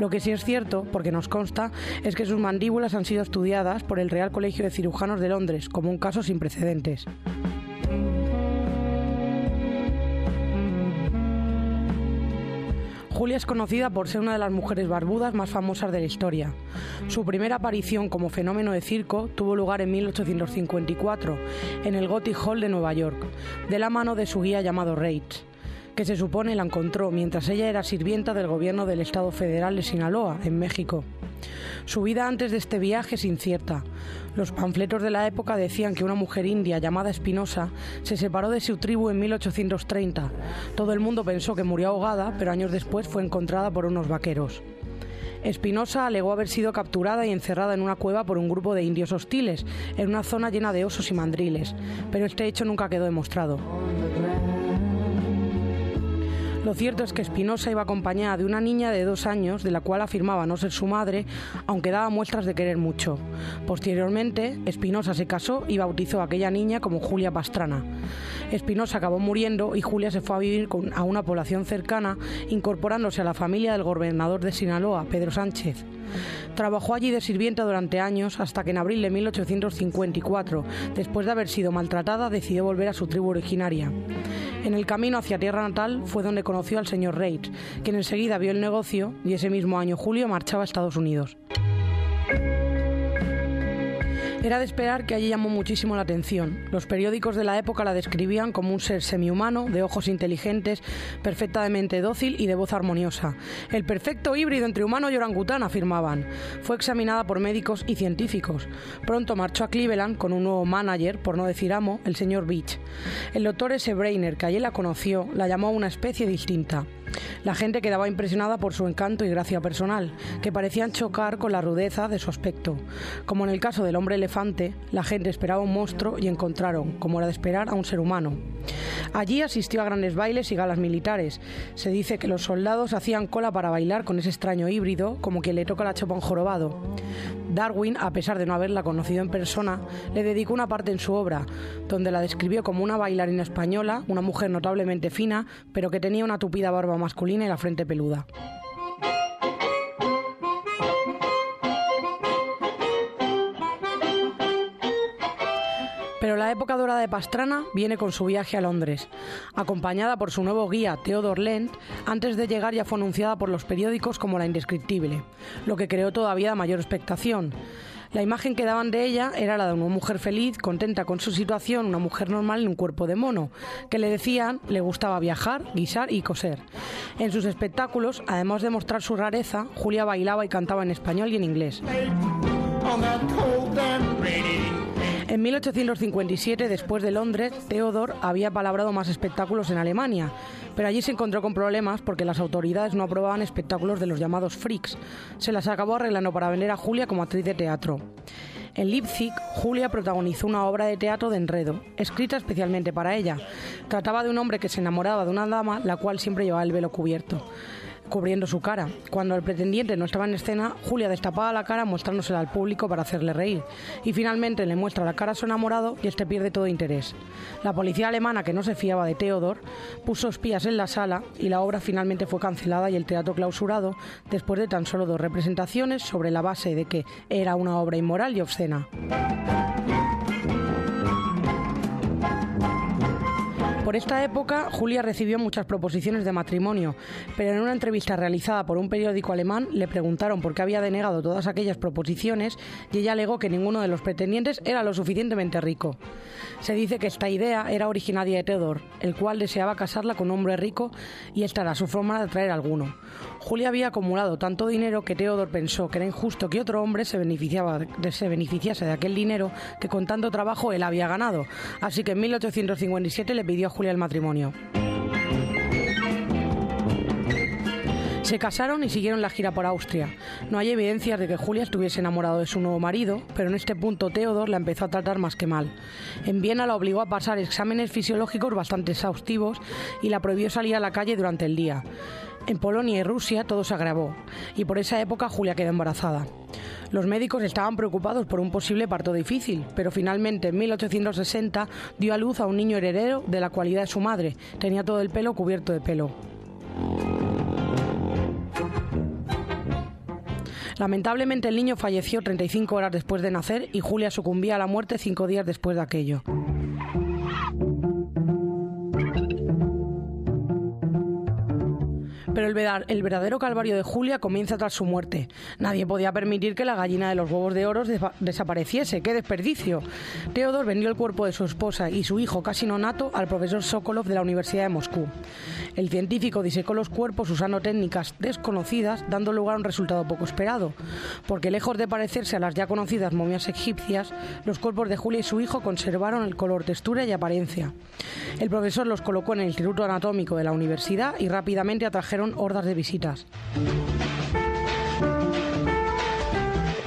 Lo que sí es cierto, porque nos consta, es que sus mandíbulas han sido estudiadas por el Real Colegio de Cirujanos de Londres como un caso sin precedentes. Julia es conocida por ser una de las mujeres barbudas más famosas de la historia. Su primera aparición como fenómeno de circo tuvo lugar en 1854 en el Gothic Hall de Nueva York, de la mano de su guía llamado Reitz que se supone la encontró mientras ella era sirvienta del gobierno del Estado Federal de Sinaloa, en México. Su vida antes de este viaje es incierta. Los panfletos de la época decían que una mujer india llamada Espinosa se separó de su tribu en 1830. Todo el mundo pensó que murió ahogada, pero años después fue encontrada por unos vaqueros. Espinosa alegó haber sido capturada y encerrada en una cueva por un grupo de indios hostiles, en una zona llena de osos y mandriles, pero este hecho nunca quedó demostrado. Lo cierto es que Espinosa iba acompañada de una niña de dos años, de la cual afirmaba no ser su madre, aunque daba muestras de querer mucho. Posteriormente, Espinosa se casó y bautizó a aquella niña como Julia Pastrana. Espinosa acabó muriendo y Julia se fue a vivir a una población cercana, incorporándose a la familia del gobernador de Sinaloa, Pedro Sánchez. Trabajó allí de sirvienta durante años hasta que en abril de 1854, después de haber sido maltratada, decidió volver a su tribu originaria. En el camino hacia tierra natal fue donde conoció al señor Reitz, quien enseguida vio el negocio y ese mismo año julio marchaba a Estados Unidos. Era de esperar que allí llamó muchísimo la atención. Los periódicos de la época la describían como un ser semihumano, de ojos inteligentes, perfectamente dócil y de voz armoniosa. El perfecto híbrido entre humano y orangután, afirmaban. Fue examinada por médicos y científicos. Pronto marchó a Cleveland con un nuevo manager, por no decir amo, el señor Beach. El doctor S. Brainer, que allí la conoció, la llamó una especie distinta. La gente quedaba impresionada por su encanto y gracia personal, que parecían chocar con la rudeza de su aspecto. Como en el caso del hombre elefante, la gente esperaba un monstruo y encontraron, como era de esperar, a un ser humano. Allí asistió a grandes bailes y galas militares. Se dice que los soldados hacían cola para bailar con ese extraño híbrido, como quien le toca la chopa a un jorobado. Darwin, a pesar de no haberla conocido en persona, le dedicó una parte en su obra, donde la describió como una bailarina española, una mujer notablemente fina, pero que tenía una tupida barba masculina y la frente peluda. Pero la época dorada de Pastrana viene con su viaje a Londres. Acompañada por su nuevo guía, Theodor Lent, antes de llegar ya fue anunciada por los periódicos como la indescriptible, lo que creó todavía mayor expectación. La imagen que daban de ella era la de una mujer feliz, contenta con su situación, una mujer normal en un cuerpo de mono, que le decían le gustaba viajar, guisar y coser. En sus espectáculos, además de mostrar su rareza, Julia bailaba y cantaba en español y en inglés. En 1857, después de Londres, Theodor había palabrado más espectáculos en Alemania, pero allí se encontró con problemas porque las autoridades no aprobaban espectáculos de los llamados freaks. Se las acabó arreglando para vender a Julia como actriz de teatro. En Leipzig, Julia protagonizó una obra de teatro de enredo, escrita especialmente para ella. Trataba de un hombre que se enamoraba de una dama, la cual siempre llevaba el velo cubierto cubriendo su cara. Cuando el pretendiente no estaba en escena, Julia destapaba la cara mostrándosela al público para hacerle reír. Y finalmente le muestra la cara a su enamorado y este pierde todo interés. La policía alemana, que no se fiaba de Theodor, puso espías en la sala y la obra finalmente fue cancelada y el teatro clausurado después de tan solo dos representaciones sobre la base de que era una obra inmoral y obscena. Por esta época, Julia recibió muchas proposiciones de matrimonio, pero en una entrevista realizada por un periódico alemán le preguntaron por qué había denegado todas aquellas proposiciones y ella alegó que ninguno de los pretendientes era lo suficientemente rico. Se dice que esta idea era originaria de Theodor, el cual deseaba casarla con un hombre rico y esta era su forma de atraer a alguno. Julia había acumulado tanto dinero que Theodor pensó que era injusto que otro hombre se, beneficiaba, se beneficiase de aquel dinero que con tanto trabajo él había ganado. Así que en 1857 le pidió a Julia el matrimonio. Se casaron y siguieron la gira por Austria. No hay evidencias de que Julia estuviese enamorado de su nuevo marido, pero en este punto Theodor la empezó a tratar más que mal. En Viena la obligó a pasar exámenes fisiológicos bastante exhaustivos y la prohibió salir a la calle durante el día. En Polonia y Rusia todo se agravó y por esa época Julia quedó embarazada. Los médicos estaban preocupados por un posible parto difícil, pero finalmente en 1860 dio a luz a un niño heredero de la cualidad de su madre. Tenía todo el pelo cubierto de pelo. Lamentablemente el niño falleció 35 horas después de nacer y Julia sucumbía a la muerte cinco días después de aquello. Pero el, verdadero calvario de Julia comienza tras su muerte. Nadie podía permitir que la gallina de los huevos de oro desapareciese. ¡Qué desperdicio! Theodor vendió el cuerpo de su esposa y su hijo casi nonato al profesor Sokolov de la Universidad de Moscú. El científico disecó los cuerpos usando técnicas desconocidas, dando lugar a un resultado poco esperado, porque lejos de parecerse a las ya conocidas momias egipcias, los cuerpos de Julia y su hijo conservaron el color, textura y apariencia. El profesor los colocó en el Instituto Anatómico de la universidad y rápidamente atrajeron hordas de visitas.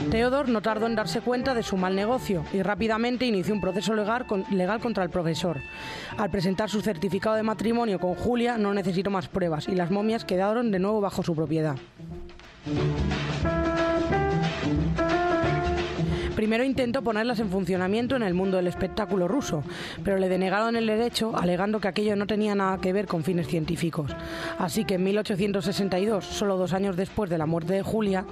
Theodor no tardó en darse cuenta de su mal negocio y rápidamente inició un proceso legal, legal contra el profesor. Al presentar su certificado de matrimonio con Julia no necesitó más pruebas y las momias quedaron de nuevo bajo su propiedad. Primero intentó ponerlas en funcionamiento en el mundo del espectáculo ruso, pero le denegaron el derecho alegando que aquello no tenía nada que ver con fines científicos. Así que en 1862, solo dos años después de la muerte de Julia,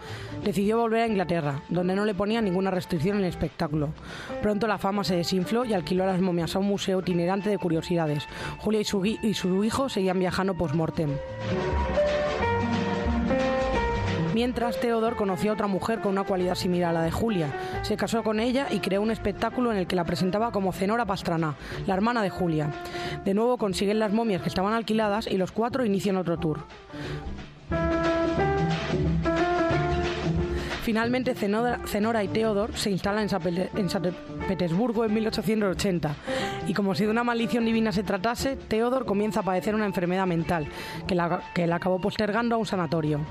decidió volver a Inglaterra, donde no le ponía ninguna restricción en el espectáculo. Pronto la fama se desinfló y alquiló las momias a un museo itinerante de curiosidades. Julia y su, gui- y su hijo seguían viajando post-mortem. Mientras, Theodor conoció a otra mujer con una cualidad similar a la de Julia. Se casó con ella y creó un espectáculo en el que la presentaba como Zenora Pastrana, la hermana de Julia. De nuevo consiguen las momias que estaban alquiladas y los cuatro inician otro tour. Finalmente, Zenora, y Theodor se instalan en San Petersburgo en 1880. Y como si de una maldición divina se tratase, Theodor comienza a padecer una enfermedad mental que la, que la acabó postergando a un sanatorio.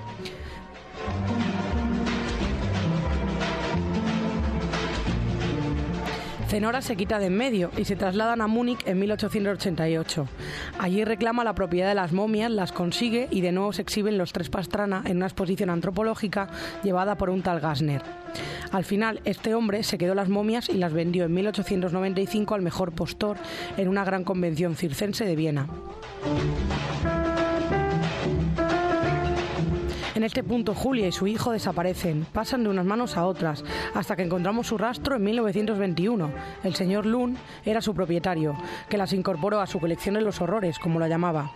Zenora se quita de en medio y se trasladan a Múnich en 1888. Allí reclama la propiedad de las momias, las consigue y de nuevo se exhiben los tres Pastrana en una exposición antropológica llevada por un tal Gassner. Al final, este hombre se quedó las momias y las vendió en 1895 al mejor postor en una gran convención circense de Viena. En este punto Julia y su hijo desaparecen, pasan de unas manos a otras, hasta que encontramos su rastro en 1921. El señor Lund era su propietario, que las incorporó a su colección de los horrores, como lo llamaba.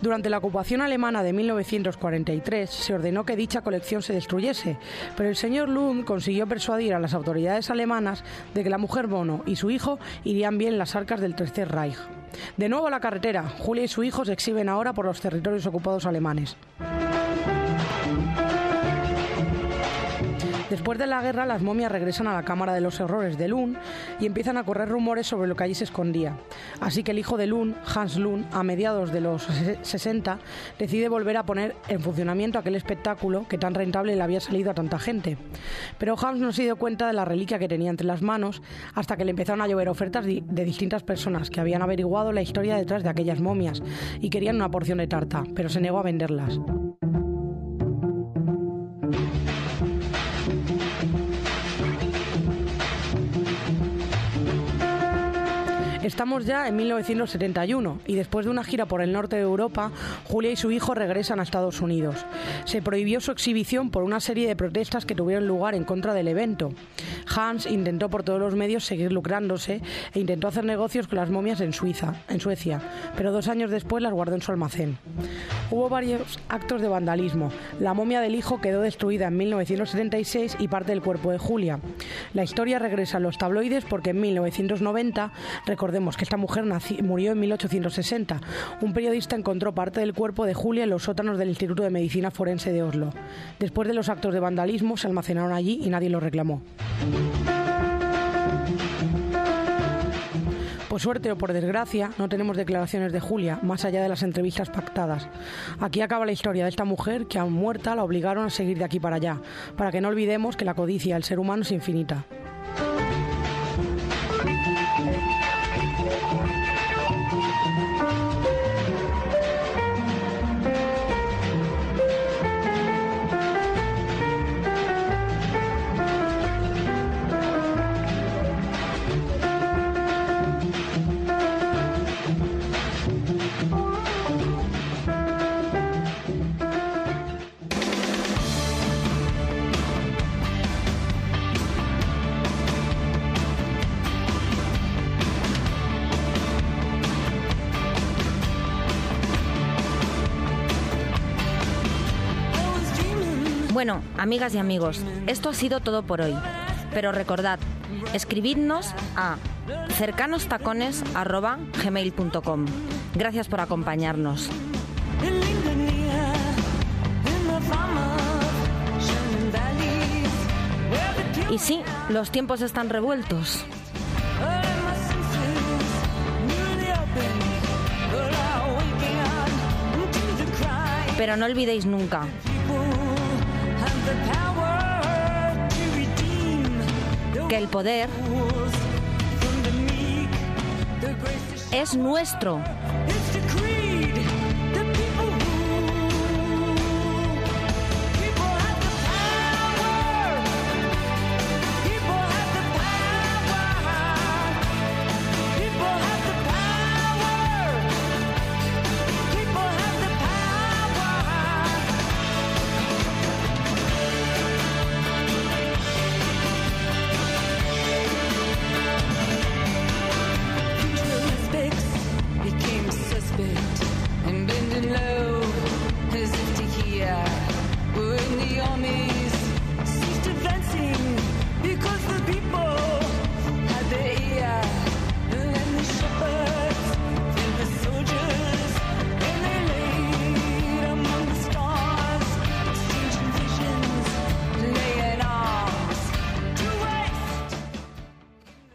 Durante la ocupación alemana de 1943 se ordenó que dicha colección se destruyese, pero el señor Lund consiguió persuadir a las autoridades alemanas de que la mujer Bono y su hijo irían bien en las arcas del Tercer Reich. De nuevo a la carretera, Julia y su hijo se exhiben ahora por los territorios ocupados alemanes. Después de la guerra, las momias regresan a la Cámara de los Horrores de Lund y empiezan a correr rumores sobre lo que allí se escondía. Así que el hijo de Lund, Hans Lund, a mediados de los se- 60, decide volver a poner en funcionamiento aquel espectáculo que tan rentable le había salido a tanta gente. Pero Hans no se dio cuenta de la reliquia que tenía entre las manos hasta que le empezaron a llover ofertas de distintas personas que habían averiguado la historia detrás de aquellas momias y querían una porción de tarta, pero se negó a venderlas. Estamos ya en 1971 y después de una gira por el norte de Europa, Julia y su hijo regresan a Estados Unidos. Se prohibió su exhibición por una serie de protestas que tuvieron lugar en contra del evento. Hans intentó por todos los medios seguir lucrándose e intentó hacer negocios con las momias en Suiza, en Suecia, pero dos años después las guardó en su almacén. Hubo varios actos de vandalismo. La momia del hijo quedó destruida en 1976 y parte del cuerpo de Julia. La historia regresa a los tabloides porque en 1990, recordemos que esta mujer murió en 1860, un periodista encontró parte del cuerpo de Julia en los sótanos del Instituto de Medicina Forense de Oslo. Después de los actos de vandalismo se almacenaron allí y nadie los reclamó. Por suerte o por desgracia, no tenemos declaraciones de Julia, más allá de las entrevistas pactadas. Aquí acaba la historia de esta mujer que, aún muerta, la obligaron a seguir de aquí para allá, para que no olvidemos que la codicia del ser humano es infinita. Amigas y amigos, esto ha sido todo por hoy. Pero recordad, escribidnos a cercanostacones.gmail.com. Gracias por acompañarnos. Y sí, los tiempos están revueltos. Pero no olvidéis nunca, que el poder es nuestro